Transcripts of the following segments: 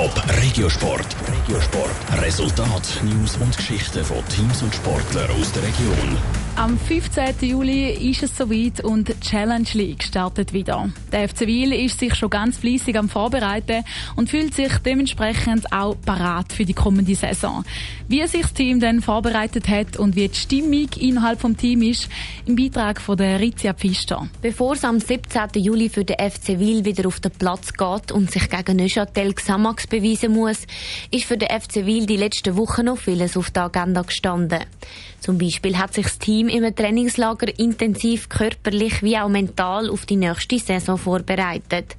Top Regiosport. Regiosport. Resultat, News und Geschichten von Teams und Sportlern aus der Region. Am 15. Juli ist es soweit und die Challenge League startet wieder. Der FC Wiel ist sich schon ganz fließig am Vorbereiten und fühlt sich dementsprechend auch parat für die kommende Saison. Wie sich das Team dann vorbereitet hat und wie die Stimmung innerhalb des Teams ist, im Beitrag von der Rizia Pfister. Bevor es am 17. Juli für den FC Wiel wieder auf den Platz geht und sich gegen Neuchâtel Xamax beweisen muss, ist für den FC Wiel die letzten Wochen noch vieles auf der Agenda gestanden. Zum Beispiel hat sich das Team im Trainingslager intensiv körperlich wie auch mental auf die nächste Saison vorbereitet.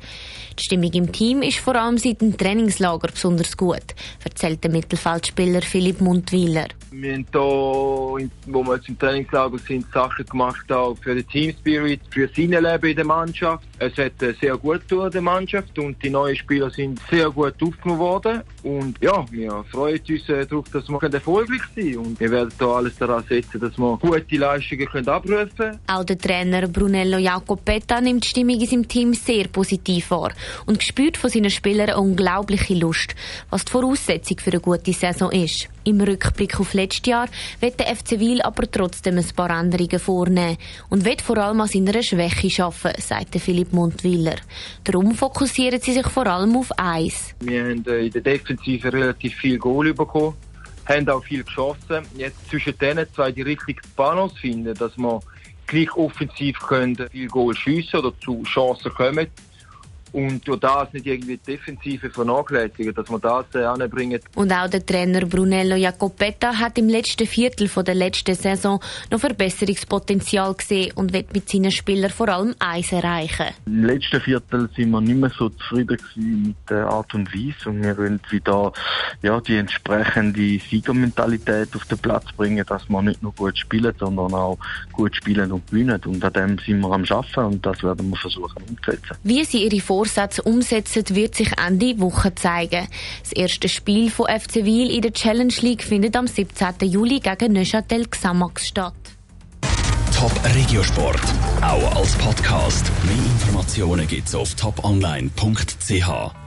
Die Stimmung im Team ist vor allem seit dem Trainingslager besonders gut, erzählt der Mittelfeldspieler Philipp Mundwiler. Wir haben hier, wo wir jetzt im Trainingslager sind, Sachen gemacht auch für den Team Spirit, für das Leben in der Mannschaft. Es hat äh, sehr gut getan, der Mannschaft, und die neuen Spieler sind sehr gut aufgenommen worden. Und ja, wir freuen uns äh, darauf, dass wir erfolgreich sein können. Und wir werden hier alles daran setzen, dass wir gute Leistungen können abrufen können. Auch der Trainer Brunello Jacopetta nimmt die Stimmung in seinem Team sehr positiv wahr und spürt von seinen Spielern eine unglaubliche Lust, was die Voraussetzung für eine gute Saison ist. Im Rückblick auf letztes Jahr wird der FC Wiel aber trotzdem ein paar Änderungen vornehmen und wird vor allem an seiner Schwäche arbeiten, sagt Philipp Mundwiller. Darum fokussieren sie sich vor allem auf eins. Wir haben äh, in der Defensive relativ viel Goal bekommen, haben auch viel geschossen. Jetzt zwischen denen zwei die richtige Balance finden, dass wir gleich offensiv können, viel Goal schiessen oder zu Chancen kommen und durch das nicht irgendwie die Defensive vernachlässigen, dass man das äh, anbringen. Und auch der Trainer Brunello Jacopetta hat im letzten Viertel von der letzten Saison noch Verbesserungspotenzial gesehen und wird mit seinen Spielern vor allem eins erreichen. Im letzten Viertel sind wir nicht mehr so zufrieden mit der Art und Weise und wir wollen wieder ja, die entsprechende Siegermentalität auf den Platz bringen, dass wir nicht nur gut spielen, sondern auch gut spielen und gewinnen. Und an dem sind wir am Schaffen und das werden wir versuchen umzusetzen. Wie sie ihre Vorsätze umsetzen, wird sich Ende Woche zeigen. Das erste Spiel von FC Wiel in der Challenge League findet am 17. Juli gegen Neuchâtel Xamax statt. Top Regiosport, auch als Podcast. Mehr Informationen gibt's auf toponline.ch.